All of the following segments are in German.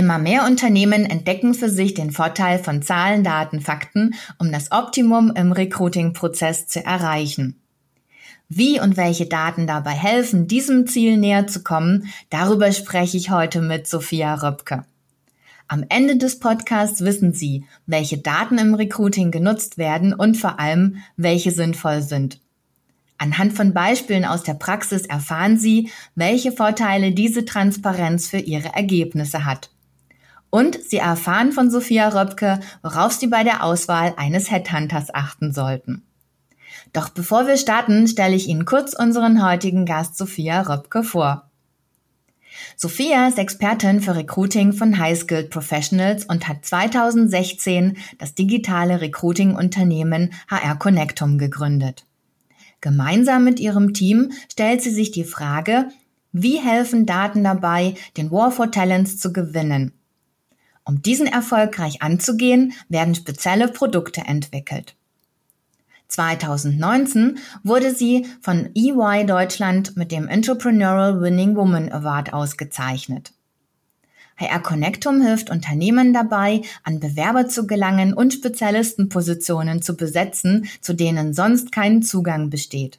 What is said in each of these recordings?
Immer mehr Unternehmen entdecken für sich den Vorteil von Zahlen, Daten, Fakten, um das Optimum im Recruiting-Prozess zu erreichen. Wie und welche Daten dabei helfen, diesem Ziel näher zu kommen, darüber spreche ich heute mit Sophia Röpke. Am Ende des Podcasts wissen Sie, welche Daten im Recruiting genutzt werden und vor allem, welche sinnvoll sind. Anhand von Beispielen aus der Praxis erfahren Sie, welche Vorteile diese Transparenz für Ihre Ergebnisse hat. Und Sie erfahren von Sophia Röpke, worauf Sie bei der Auswahl eines Headhunters achten sollten. Doch bevor wir starten, stelle ich Ihnen kurz unseren heutigen Gast Sophia Röpke vor. Sophia ist Expertin für Recruiting von High Skilled Professionals und hat 2016 das digitale Recruiting-Unternehmen HR Connectum gegründet. Gemeinsam mit ihrem Team stellt sie sich die Frage, wie helfen Daten dabei, den War for Talents zu gewinnen um diesen erfolgreich anzugehen, werden spezielle Produkte entwickelt. 2019 wurde sie von EY Deutschland mit dem Entrepreneurial Winning Woman Award ausgezeichnet. HR Connectum hilft Unternehmen dabei, an Bewerber zu gelangen und Spezialistenpositionen zu besetzen, zu denen sonst kein Zugang besteht.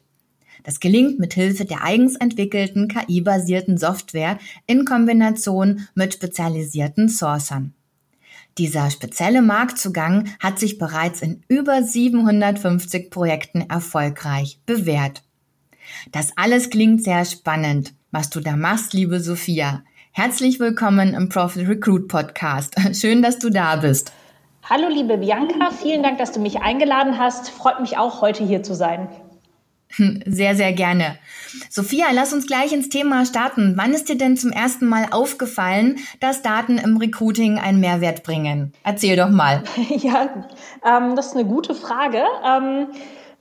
Das gelingt mit Hilfe der eigens entwickelten KI-basierten Software in Kombination mit spezialisierten Sourcern. Dieser spezielle Marktzugang hat sich bereits in über 750 Projekten erfolgreich bewährt. Das alles klingt sehr spannend, was du da machst, liebe Sophia. Herzlich willkommen im Profit Recruit Podcast. Schön, dass du da bist. Hallo, liebe Bianca. Vielen Dank, dass du mich eingeladen hast. Freut mich auch, heute hier zu sein. Sehr, sehr gerne. Sophia, lass uns gleich ins Thema starten. Wann ist dir denn zum ersten Mal aufgefallen, dass Daten im Recruiting einen Mehrwert bringen? Erzähl doch mal. Ja, ähm, das ist eine gute Frage. Ähm,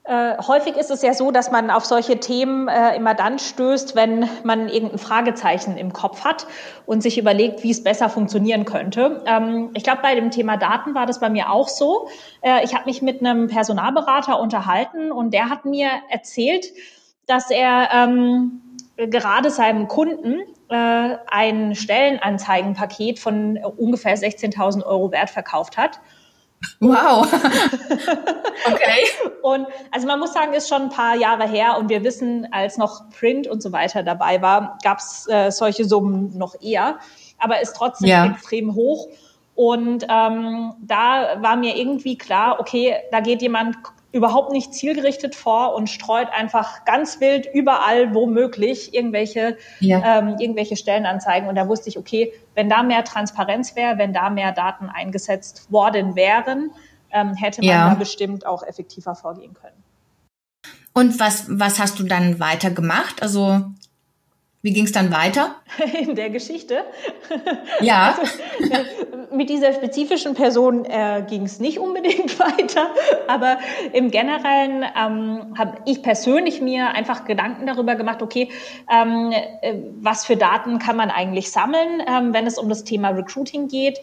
äh, häufig ist es ja so, dass man auf solche Themen äh, immer dann stößt, wenn man irgendein Fragezeichen im Kopf hat und sich überlegt, wie es besser funktionieren könnte. Ähm, ich glaube, bei dem Thema Daten war das bei mir auch so. Äh, ich habe mich mit einem Personalberater unterhalten und der hat mir erzählt, dass er ähm, gerade seinem Kunden äh, ein Stellenanzeigenpaket von ungefähr 16.000 Euro wert verkauft hat. Wow. okay. Und also man muss sagen, ist schon ein paar Jahre her und wir wissen, als noch Print und so weiter dabei war, gab es äh, solche Summen noch eher, aber ist trotzdem ja. extrem hoch. Und ähm, da war mir irgendwie klar, okay, da geht jemand überhaupt nicht zielgerichtet vor und streut einfach ganz wild überall, womöglich, irgendwelche, ja. ähm, irgendwelche Stellenanzeigen. Und da wusste ich, okay, wenn da mehr Transparenz wäre, wenn da mehr Daten eingesetzt worden wären, ähm, hätte man ja. da bestimmt auch effektiver vorgehen können. Und was, was hast du dann weiter gemacht? Also wie ging es dann weiter? In der Geschichte? Ja. Also, mit dieser spezifischen Person äh, ging es nicht unbedingt weiter, aber im Generellen ähm, habe ich persönlich mir einfach Gedanken darüber gemacht, okay, ähm, äh, was für Daten kann man eigentlich sammeln, ähm, wenn es um das Thema Recruiting geht?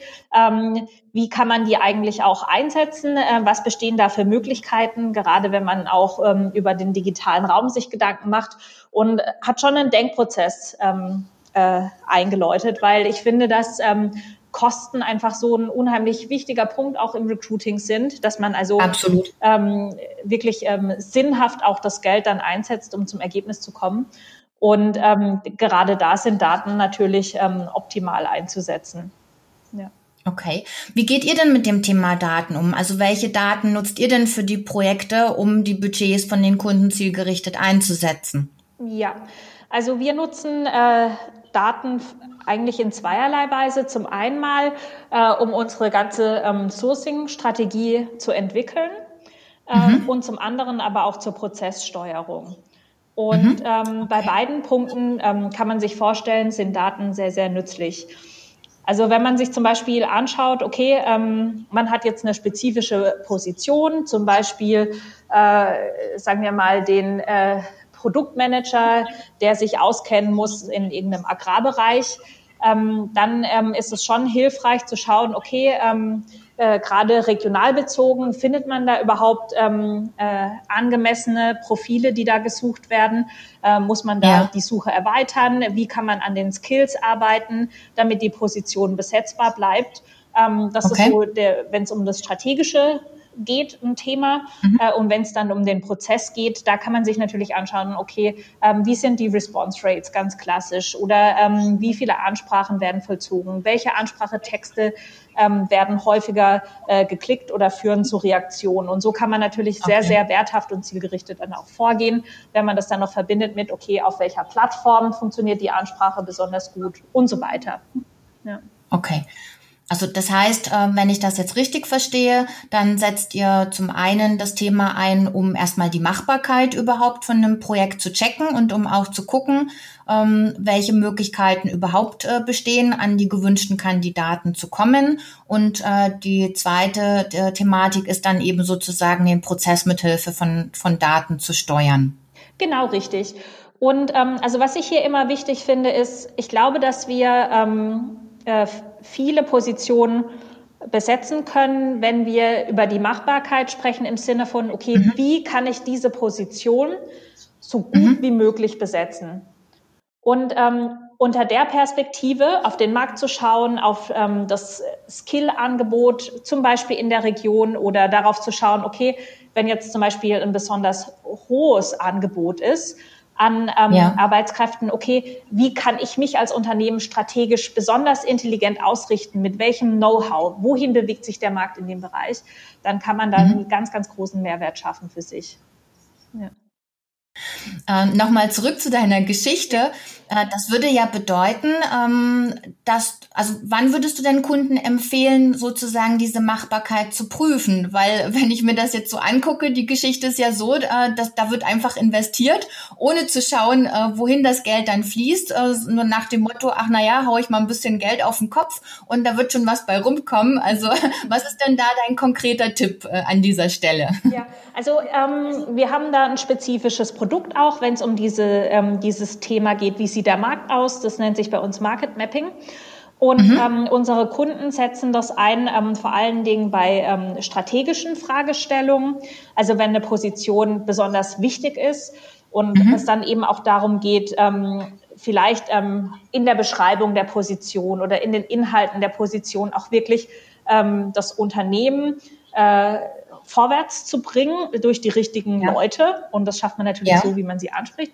Wie kann man die eigentlich auch einsetzen? Äh, was bestehen da für Möglichkeiten, gerade wenn man auch ähm, über den digitalen Raum sich Gedanken macht? Und hat schon einen Denkprozess ähm, äh, eingeläutet, weil ich finde, dass ähm, Kosten einfach so ein unheimlich wichtiger Punkt auch im Recruiting sind, dass man also wirklich sinnhaft auch das Geld dann einsetzt, um zum Ergebnis zu kommen. Und gerade da sind Daten natürlich optimal einzusetzen. Ja. Okay. Wie geht ihr denn mit dem Thema Daten um? Also welche Daten nutzt ihr denn für die Projekte, um die Budgets von den Kunden zielgerichtet einzusetzen? Ja, also wir nutzen äh, Daten eigentlich in zweierlei Weise. Zum einen mal, äh, um unsere ganze ähm, Sourcing-Strategie zu entwickeln äh, mhm. und zum anderen aber auch zur Prozesssteuerung. Und mhm. ähm, bei beiden Punkten ähm, kann man sich vorstellen, sind Daten sehr, sehr nützlich. Also wenn man sich zum Beispiel anschaut, okay, ähm, man hat jetzt eine spezifische Position, zum Beispiel, äh, sagen wir mal, den äh, Produktmanager, der sich auskennen muss in irgendeinem Agrarbereich, ähm, dann ähm, ist es schon hilfreich zu schauen, okay, ähm, äh, gerade regional bezogen, findet man da überhaupt ähm, äh, angemessene Profile, die da gesucht werden? Äh, muss man da ja. die Suche erweitern? Wie kann man an den Skills arbeiten, damit die Position besetzbar bleibt? Ähm, das okay. ist so, wenn es um das strategische geht, ein Thema. Mhm. Äh, und wenn es dann um den Prozess geht, da kann man sich natürlich anschauen, okay, ähm, wie sind die Response Rates ganz klassisch oder ähm, wie viele Ansprachen werden vollzogen, welche Ansprachetexte ähm, werden häufiger äh, geklickt oder führen zu Reaktionen. Und so kann man natürlich sehr, okay. sehr werthaft und zielgerichtet dann auch vorgehen, wenn man das dann noch verbindet mit, okay, auf welcher Plattform funktioniert die Ansprache besonders gut und so weiter. Ja. Okay. Also das heißt, äh, wenn ich das jetzt richtig verstehe, dann setzt ihr zum einen das Thema ein, um erstmal die Machbarkeit überhaupt von einem Projekt zu checken und um auch zu gucken, ähm, welche Möglichkeiten überhaupt äh, bestehen, an die gewünschten Kandidaten zu kommen. Und äh, die zweite Thematik ist dann eben sozusagen den Prozess mithilfe von, von Daten zu steuern. Genau richtig. Und ähm, also was ich hier immer wichtig finde, ist, ich glaube, dass wir ähm, äh, viele Positionen besetzen können, wenn wir über die Machbarkeit sprechen im Sinne von, okay, mhm. wie kann ich diese Position so gut mhm. wie möglich besetzen? Und ähm, unter der Perspektive auf den Markt zu schauen, auf ähm, das Skill-Angebot zum Beispiel in der Region oder darauf zu schauen, okay, wenn jetzt zum Beispiel ein besonders hohes Angebot ist, an ähm, ja. Arbeitskräften, okay, wie kann ich mich als Unternehmen strategisch besonders intelligent ausrichten, mit welchem Know-how, wohin bewegt sich der Markt in dem Bereich, dann kann man da mhm. einen ganz, ganz großen Mehrwert schaffen für sich. Ja. Ähm, Nochmal zurück zu deiner Geschichte. Äh, das würde ja bedeuten, ähm, dass, also wann würdest du denn Kunden empfehlen, sozusagen diese Machbarkeit zu prüfen? Weil wenn ich mir das jetzt so angucke, die Geschichte ist ja so, äh, dass da wird einfach investiert, ohne zu schauen, äh, wohin das Geld dann fließt, äh, nur nach dem Motto, ach naja, hau ich mal ein bisschen Geld auf den Kopf und da wird schon was bei rumkommen. Also was ist denn da dein konkreter Tipp äh, an dieser Stelle? Ja, also ähm, wir haben da ein spezifisches Produkt auch, wenn es um diese, ähm, dieses Thema geht, wie sieht der Markt aus? Das nennt sich bei uns Market Mapping. Und mhm. ähm, unsere Kunden setzen das ein, ähm, vor allen Dingen bei ähm, strategischen Fragestellungen. Also wenn eine Position besonders wichtig ist und mhm. es dann eben auch darum geht, ähm, vielleicht ähm, in der Beschreibung der Position oder in den Inhalten der Position auch wirklich ähm, das Unternehmen äh, vorwärts zu bringen durch die richtigen ja. Leute. Und das schafft man natürlich ja. so, wie man sie anspricht.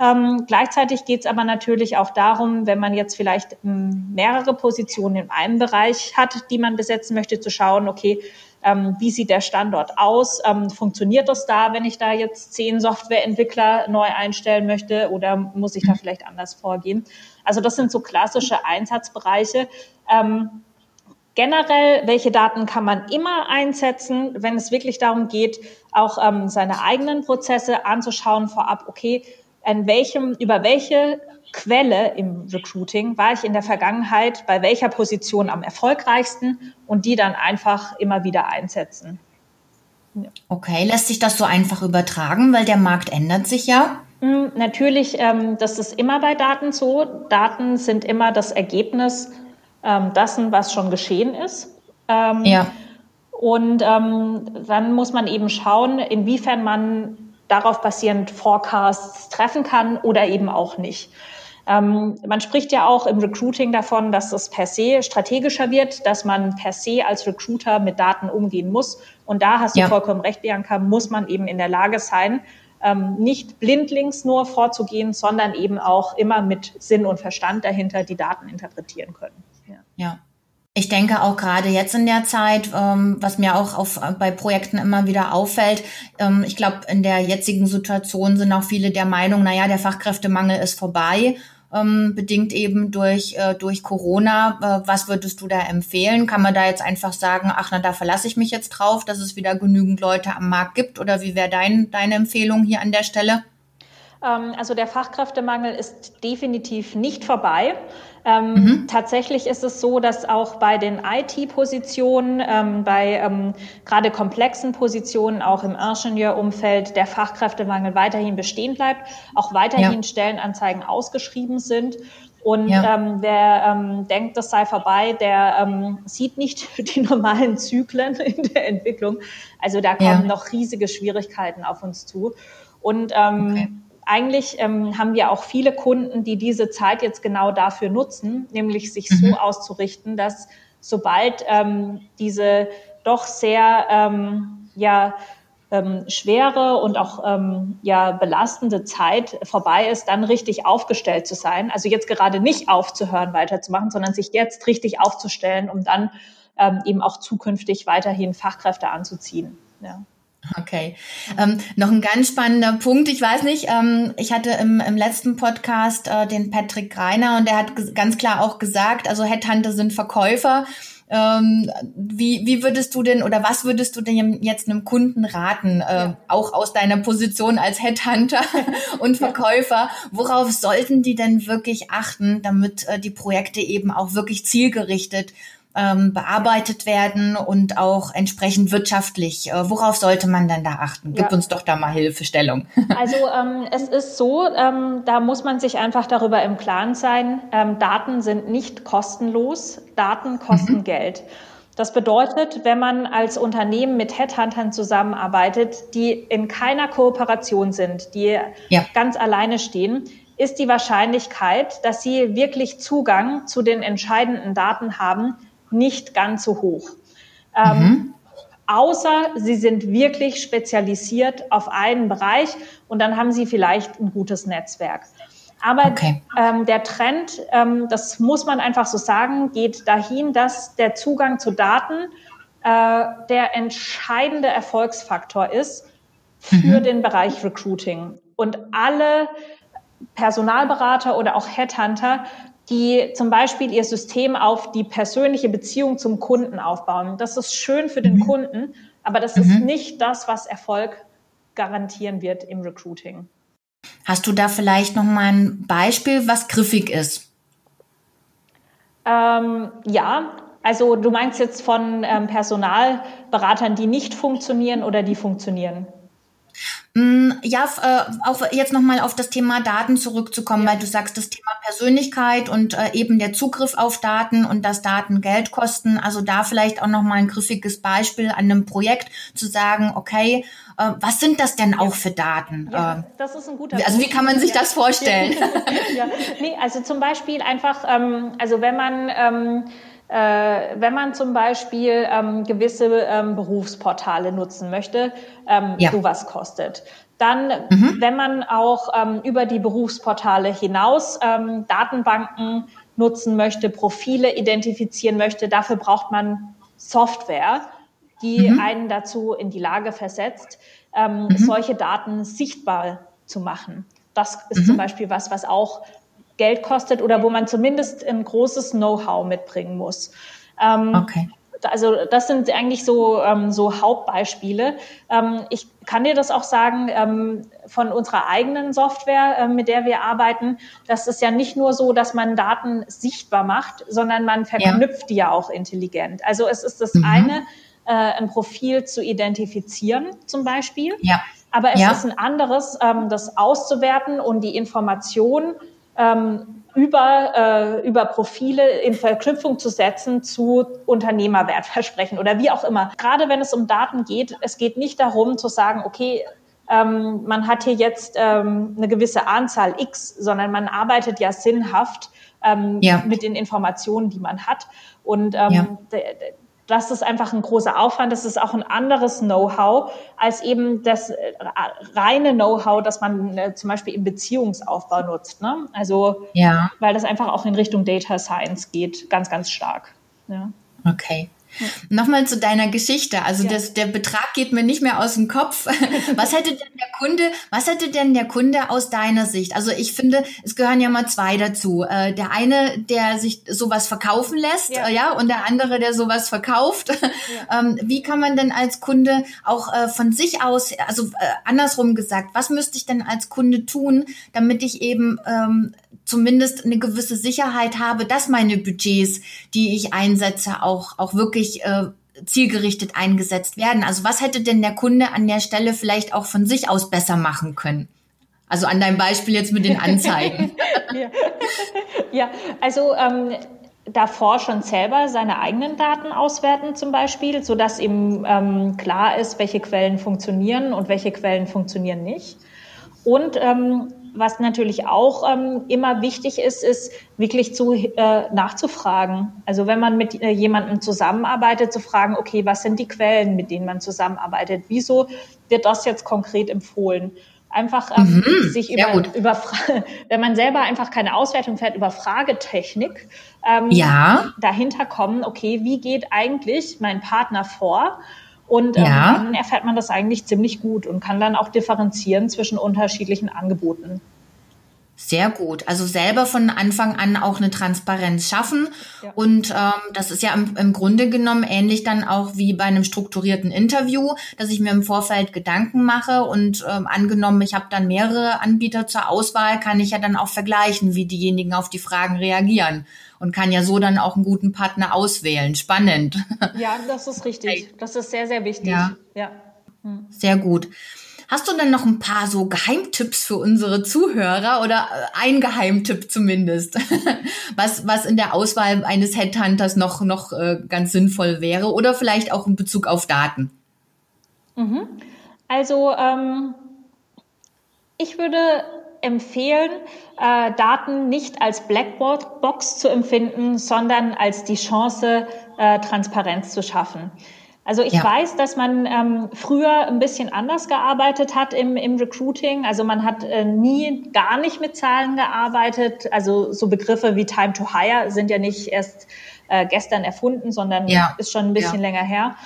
Ähm, gleichzeitig geht es aber natürlich auch darum, wenn man jetzt vielleicht ähm, mehrere Positionen in einem Bereich hat, die man besetzen möchte, zu schauen, okay, ähm, wie sieht der Standort aus? Ähm, funktioniert das da, wenn ich da jetzt zehn Softwareentwickler neu einstellen möchte oder muss ich da vielleicht anders vorgehen? Also das sind so klassische Einsatzbereiche. Ähm, generell, welche Daten kann man immer einsetzen, wenn es wirklich darum geht, auch ähm, seine eigenen Prozesse anzuschauen vorab, okay, an welchem, über welche Quelle im Recruiting war ich in der Vergangenheit bei welcher Position am erfolgreichsten und die dann einfach immer wieder einsetzen. Ja. Okay, lässt sich das so einfach übertragen, weil der Markt ändert sich ja? Hm, natürlich, ähm, das ist immer bei Daten so. Daten sind immer das Ergebnis ähm, dessen, was schon geschehen ist. Ähm, ja. Und ähm, dann muss man eben schauen, inwiefern man darauf basierend Forecasts treffen kann oder eben auch nicht. Ähm, man spricht ja auch im Recruiting davon, dass es per se strategischer wird, dass man per se als Recruiter mit Daten umgehen muss. Und da hast du ja. vollkommen recht, Bianca, muss man eben in der Lage sein, ähm, nicht blindlings nur vorzugehen, sondern eben auch immer mit Sinn und Verstand dahinter die Daten interpretieren können. Ja. Ich denke auch gerade jetzt in der Zeit, ähm, was mir auch auf, bei Projekten immer wieder auffällt, ähm, ich glaube, in der jetzigen Situation sind auch viele der Meinung, naja, der Fachkräftemangel ist vorbei, ähm, bedingt eben durch, äh, durch Corona. Äh, was würdest du da empfehlen? Kann man da jetzt einfach sagen, ach, na, da verlasse ich mich jetzt drauf, dass es wieder genügend Leute am Markt gibt? Oder wie wäre dein, deine Empfehlung hier an der Stelle? Ähm, also der Fachkräftemangel ist definitiv nicht vorbei. Ähm, mhm. Tatsächlich ist es so, dass auch bei den IT-Positionen, ähm, bei ähm, gerade komplexen Positionen, auch im Ingenieurumfeld, der Fachkräftemangel weiterhin bestehen bleibt, auch weiterhin ja. Stellenanzeigen ausgeschrieben sind. Und ja. ähm, wer ähm, denkt, das sei vorbei, der ähm, sieht nicht die normalen Zyklen in der Entwicklung. Also da kommen ja. noch riesige Schwierigkeiten auf uns zu. Und ähm, okay eigentlich ähm, haben wir auch viele Kunden, die diese Zeit jetzt genau dafür nutzen, nämlich sich mhm. so auszurichten, dass sobald ähm, diese doch sehr ähm, ja, ähm, schwere und auch ähm, ja belastende Zeit vorbei ist, dann richtig aufgestellt zu sein. Also jetzt gerade nicht aufzuhören, weiterzumachen, sondern sich jetzt richtig aufzustellen, um dann ähm, eben auch zukünftig weiterhin Fachkräfte anzuziehen. Ja. Okay. Ähm, noch ein ganz spannender Punkt. Ich weiß nicht, ähm, ich hatte im, im letzten Podcast äh, den Patrick Greiner und der hat ganz klar auch gesagt, also Headhunter sind Verkäufer. Ähm, wie, wie würdest du denn oder was würdest du denn jetzt einem Kunden raten, äh, ja. auch aus deiner Position als Headhunter und Verkäufer? Worauf sollten die denn wirklich achten, damit äh, die Projekte eben auch wirklich zielgerichtet ähm, bearbeitet werden und auch entsprechend wirtschaftlich. Äh, worauf sollte man denn da achten? Gib ja. uns doch da mal Hilfestellung. Also ähm, es ist so, ähm, da muss man sich einfach darüber im Klaren sein, ähm, Daten sind nicht kostenlos, Daten kosten mhm. Geld. Das bedeutet, wenn man als Unternehmen mit Headhuntern zusammenarbeitet, die in keiner Kooperation sind, die ja. ganz alleine stehen, ist die Wahrscheinlichkeit, dass sie wirklich Zugang zu den entscheidenden Daten haben, nicht ganz so hoch. Ähm, mhm. Außer sie sind wirklich spezialisiert auf einen Bereich und dann haben sie vielleicht ein gutes Netzwerk. Aber okay. ähm, der Trend, ähm, das muss man einfach so sagen, geht dahin, dass der Zugang zu Daten äh, der entscheidende Erfolgsfaktor ist für mhm. den Bereich Recruiting. Und alle Personalberater oder auch Headhunter die zum Beispiel ihr System auf die persönliche Beziehung zum Kunden aufbauen. Das ist schön für den mhm. Kunden, aber das mhm. ist nicht das, was Erfolg garantieren wird im Recruiting. Hast du da vielleicht noch mal ein Beispiel, was griffig ist? Ähm, ja, also du meinst jetzt von ähm, Personalberatern, die nicht funktionieren oder die funktionieren? Mm, ja, äh, auch jetzt nochmal auf das Thema Daten zurückzukommen, ja. weil du sagst, das Thema Persönlichkeit und äh, eben der Zugriff auf Daten und dass Daten Geld kosten. Also da vielleicht auch nochmal ein griffiges Beispiel an einem Projekt zu sagen, okay, äh, was sind das denn auch für Daten? Ja, das ist ein guter Also wie kann man sich ja. das vorstellen? ja. Nee, also zum Beispiel einfach, ähm, also wenn man ähm, äh, wenn man zum Beispiel ähm, gewisse ähm, Berufsportale nutzen möchte, ähm, ja. sowas kostet. Dann, mhm. wenn man auch ähm, über die Berufsportale hinaus ähm, Datenbanken nutzen möchte, Profile identifizieren möchte, dafür braucht man Software, die mhm. einen dazu in die Lage versetzt, ähm, mhm. solche Daten sichtbar zu machen. Das ist zum mhm. Beispiel was, was auch Geld kostet oder wo man zumindest ein großes Know-how mitbringen muss. Ähm, okay. Also das sind eigentlich so, ähm, so Hauptbeispiele. Ähm, ich kann dir das auch sagen ähm, von unserer eigenen Software, äh, mit der wir arbeiten. Das ist ja nicht nur so, dass man Daten sichtbar macht, sondern man verknüpft ja. die ja auch intelligent. Also es ist das mhm. eine, äh, ein Profil zu identifizieren zum Beispiel. Ja. Aber es ja. ist ein anderes, ähm, das auszuwerten und die Information ähm, über, äh, über Profile in Verknüpfung zu setzen zu Unternehmerwertversprechen oder wie auch immer. Gerade wenn es um Daten geht, es geht nicht darum zu sagen, okay, ähm, man hat hier jetzt ähm, eine gewisse Anzahl X, sondern man arbeitet ja sinnhaft ähm, ja. mit den Informationen, die man hat. Und ähm, ja das ist einfach ein großer Aufwand. Das ist auch ein anderes Know-how als eben das äh, reine Know-how, das man äh, zum Beispiel im Beziehungsaufbau nutzt. Ne? Also, ja. weil das einfach auch in Richtung Data Science geht, ganz, ganz stark. Ja. Okay. Nochmal zu deiner Geschichte. Also ja. das, der Betrag geht mir nicht mehr aus dem Kopf. Was hätte denn der Kunde, was hätte denn der Kunde aus deiner Sicht? Also ich finde, es gehören ja mal zwei dazu. Äh, der eine, der sich sowas verkaufen lässt, ja, äh, ja und der andere, der sowas verkauft. Ja. Ähm, wie kann man denn als Kunde auch äh, von sich aus, also andersrum gesagt, was müsste ich denn als Kunde tun, damit ich eben ähm, zumindest eine gewisse Sicherheit habe, dass meine Budgets, die ich einsetze, auch, auch wirklich äh, zielgerichtet eingesetzt werden. Also was hätte denn der Kunde an der Stelle vielleicht auch von sich aus besser machen können? Also an deinem Beispiel jetzt mit den Anzeigen. ja. ja, also ähm, davor schon selber seine eigenen Daten auswerten zum Beispiel, sodass ihm ähm, klar ist, welche Quellen funktionieren und welche Quellen funktionieren nicht. Und ähm, was natürlich auch ähm, immer wichtig ist, ist wirklich zu äh, nachzufragen. Also wenn man mit äh, jemandem zusammenarbeitet, zu fragen, okay, was sind die Quellen, mit denen man zusammenarbeitet? Wieso wird das jetzt konkret empfohlen? Einfach ähm, mhm, sich über, über wenn man selber einfach keine Auswertung fährt, über Fragetechnik ähm, ja. dahinter kommen, okay, wie geht eigentlich mein Partner vor? Und ähm, ja. dann erfährt man das eigentlich ziemlich gut und kann dann auch differenzieren zwischen unterschiedlichen Angeboten. Sehr gut. Also selber von Anfang an auch eine Transparenz schaffen. Ja. Und ähm, das ist ja im, im Grunde genommen ähnlich dann auch wie bei einem strukturierten Interview, dass ich mir im Vorfeld Gedanken mache und ähm, angenommen, ich habe dann mehrere Anbieter zur Auswahl, kann ich ja dann auch vergleichen, wie diejenigen auf die Fragen reagieren und kann ja so dann auch einen guten Partner auswählen. Spannend. Ja, das ist richtig. Das ist sehr, sehr wichtig. Ja. ja. Hm. Sehr gut. Hast du denn noch ein paar so Geheimtipps für unsere Zuhörer oder äh, ein Geheimtipp zumindest, was, was in der Auswahl eines Headhunters noch, noch äh, ganz sinnvoll wäre oder vielleicht auch in Bezug auf Daten? Mhm. Also ähm, ich würde empfehlen, äh, Daten nicht als Blackboard-Box zu empfinden, sondern als die Chance, äh, Transparenz zu schaffen. Also ich ja. weiß, dass man ähm, früher ein bisschen anders gearbeitet hat im, im Recruiting. Also man hat äh, nie gar nicht mit Zahlen gearbeitet. Also so Begriffe wie Time to Hire sind ja nicht erst äh, gestern erfunden, sondern ja. ist schon ein bisschen ja. länger her.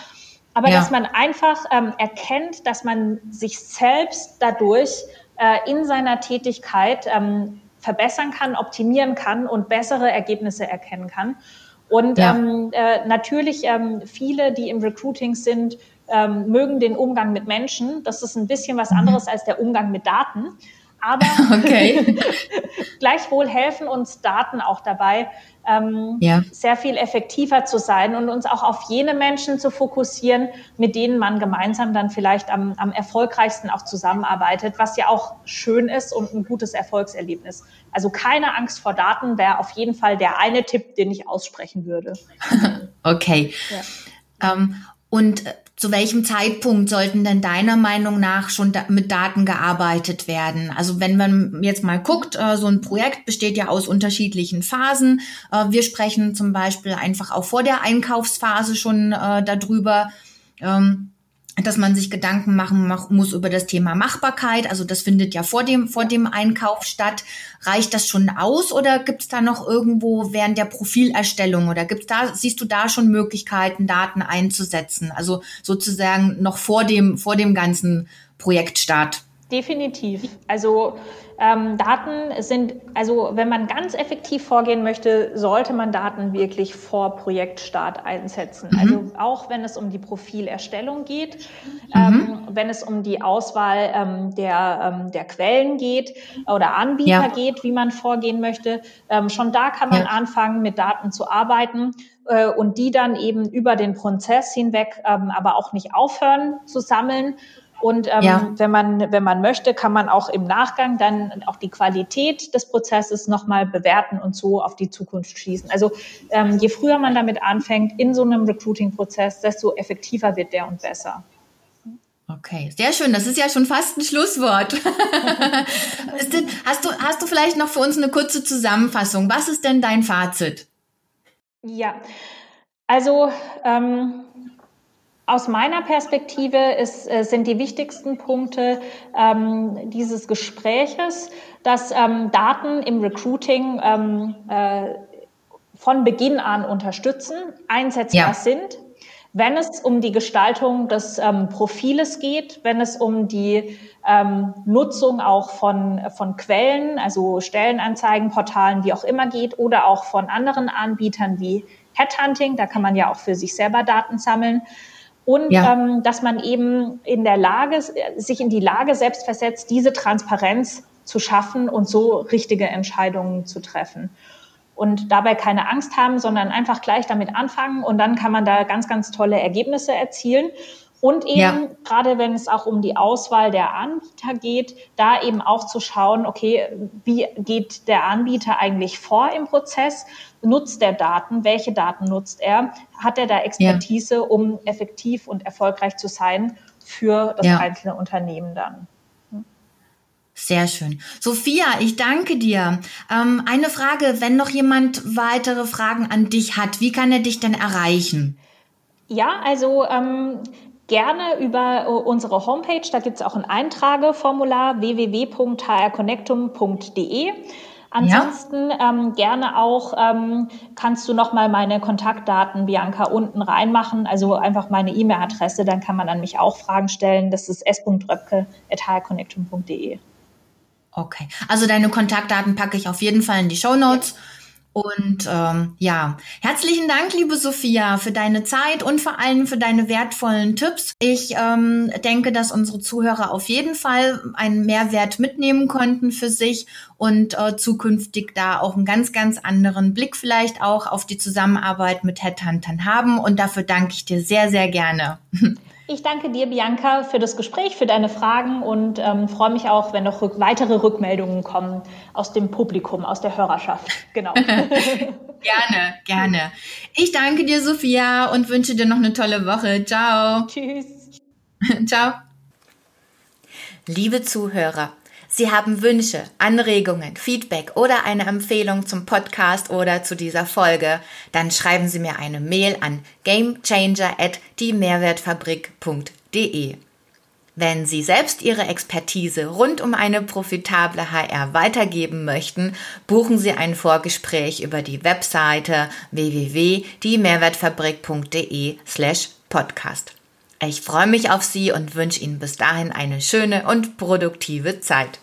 Aber dass man einfach ähm, erkennt, dass man sich selbst dadurch äh, in seiner Tätigkeit ähm, verbessern kann, optimieren kann und bessere Ergebnisse erkennen kann. Und ja. ähm, äh, natürlich ähm, viele, die im Recruiting sind, ähm, mögen den Umgang mit Menschen. Das ist ein bisschen was mhm. anderes als der Umgang mit Daten. Aber okay. gleichwohl helfen uns Daten auch dabei, ähm, ja. sehr viel effektiver zu sein und uns auch auf jene Menschen zu fokussieren, mit denen man gemeinsam dann vielleicht am, am erfolgreichsten auch zusammenarbeitet, was ja auch schön ist und ein gutes Erfolgserlebnis. Also keine Angst vor Daten wäre auf jeden Fall der eine Tipp, den ich aussprechen würde. okay. Ja. Ähm, und zu welchem Zeitpunkt sollten denn deiner Meinung nach schon da mit Daten gearbeitet werden? Also wenn man jetzt mal guckt, äh, so ein Projekt besteht ja aus unterschiedlichen Phasen. Äh, wir sprechen zum Beispiel einfach auch vor der Einkaufsphase schon äh, darüber. Ähm, dass man sich Gedanken machen muss über das Thema Machbarkeit. Also das findet ja vor dem, vor dem Einkauf statt. Reicht das schon aus oder gibt es da noch irgendwo während der Profilerstellung oder gibt's da, siehst du da schon Möglichkeiten, Daten einzusetzen? Also sozusagen noch vor dem, vor dem ganzen Projektstart? Definitiv. Also ähm, Daten sind, also wenn man ganz effektiv vorgehen möchte, sollte man Daten wirklich vor Projektstart einsetzen. Mhm. Also auch wenn es um die Profilerstellung geht, mhm. ähm, wenn es um die Auswahl ähm, der, ähm, der Quellen geht oder Anbieter ja. geht, wie man vorgehen möchte, ähm, schon da kann man ja. anfangen, mit Daten zu arbeiten äh, und die dann eben über den Prozess hinweg ähm, aber auch nicht aufhören zu sammeln, und ähm, ja. wenn man wenn man möchte, kann man auch im Nachgang dann auch die Qualität des Prozesses nochmal bewerten und so auf die Zukunft schließen. Also ähm, je früher man damit anfängt in so einem Recruiting-Prozess, desto effektiver wird der und besser. Okay, sehr schön. Das ist ja schon fast ein Schlusswort. hast, du, hast du vielleicht noch für uns eine kurze Zusammenfassung? Was ist denn dein Fazit? Ja, also ähm, aus meiner Perspektive ist, äh, sind die wichtigsten Punkte ähm, dieses Gespräches, dass ähm, Daten im Recruiting ähm, äh, von Beginn an unterstützen, einsetzbar ja. sind wenn es um die Gestaltung des ähm, Profiles geht, wenn es um die ähm, Nutzung auch von, von Quellen, also Stellenanzeigen, Portalen, wie auch immer geht, oder auch von anderen Anbietern wie Headhunting, da kann man ja auch für sich selber Daten sammeln. Und ja. ähm, dass man eben in der Lage, sich in die Lage selbst versetzt, diese Transparenz zu schaffen und so richtige Entscheidungen zu treffen. Und dabei keine Angst haben, sondern einfach gleich damit anfangen und dann kann man da ganz, ganz tolle Ergebnisse erzielen. Und eben, ja. gerade wenn es auch um die Auswahl der Anbieter geht, da eben auch zu schauen, okay, wie geht der Anbieter eigentlich vor im Prozess? Nutzt der Daten? Welche Daten nutzt er? Hat er da Expertise, ja. um effektiv und erfolgreich zu sein für das ja. einzelne Unternehmen dann? Sehr schön. Sophia, ich danke dir. Ähm, eine Frage, wenn noch jemand weitere Fragen an dich hat, wie kann er dich denn erreichen? Ja, also ähm, gerne über äh, unsere Homepage. Da gibt es auch ein Eintrageformular www.hrconnectum.de. Ansonsten ja. ähm, gerne auch ähm, kannst du noch mal meine Kontaktdaten Bianca unten reinmachen, also einfach meine E-Mail-Adresse, dann kann man an mich auch Fragen stellen. Das ist s.röpke@hrconnectum.de. Okay, also deine Kontaktdaten packe ich auf jeden Fall in die Show Notes. Ja. Und ähm, ja, herzlichen Dank, liebe Sophia, für deine Zeit und vor allem für deine wertvollen Tipps. Ich ähm, denke, dass unsere Zuhörer auf jeden Fall einen Mehrwert mitnehmen konnten für sich und äh, zukünftig da auch einen ganz, ganz anderen Blick vielleicht auch auf die Zusammenarbeit mit Headhuntern haben. Und dafür danke ich dir sehr, sehr gerne. Ich danke dir, Bianca, für das Gespräch, für deine Fragen und ähm, freue mich auch, wenn noch rück weitere Rückmeldungen kommen aus dem Publikum, aus der Hörerschaft. Genau. gerne, gerne. Ich danke dir, Sophia, und wünsche dir noch eine tolle Woche. Ciao. Tschüss. Ciao. Liebe Zuhörer, Sie haben Wünsche, Anregungen, Feedback oder eine Empfehlung zum Podcast oder zu dieser Folge, dann schreiben Sie mir eine Mail an gamechanger at diemehrwertfabrik.de. Wenn Sie selbst Ihre Expertise rund um eine profitable HR weitergeben möchten, buchen Sie ein Vorgespräch über die Webseite www.diemehrwertfabrik.de slash podcast. Ich freue mich auf Sie und wünsche Ihnen bis dahin eine schöne und produktive Zeit.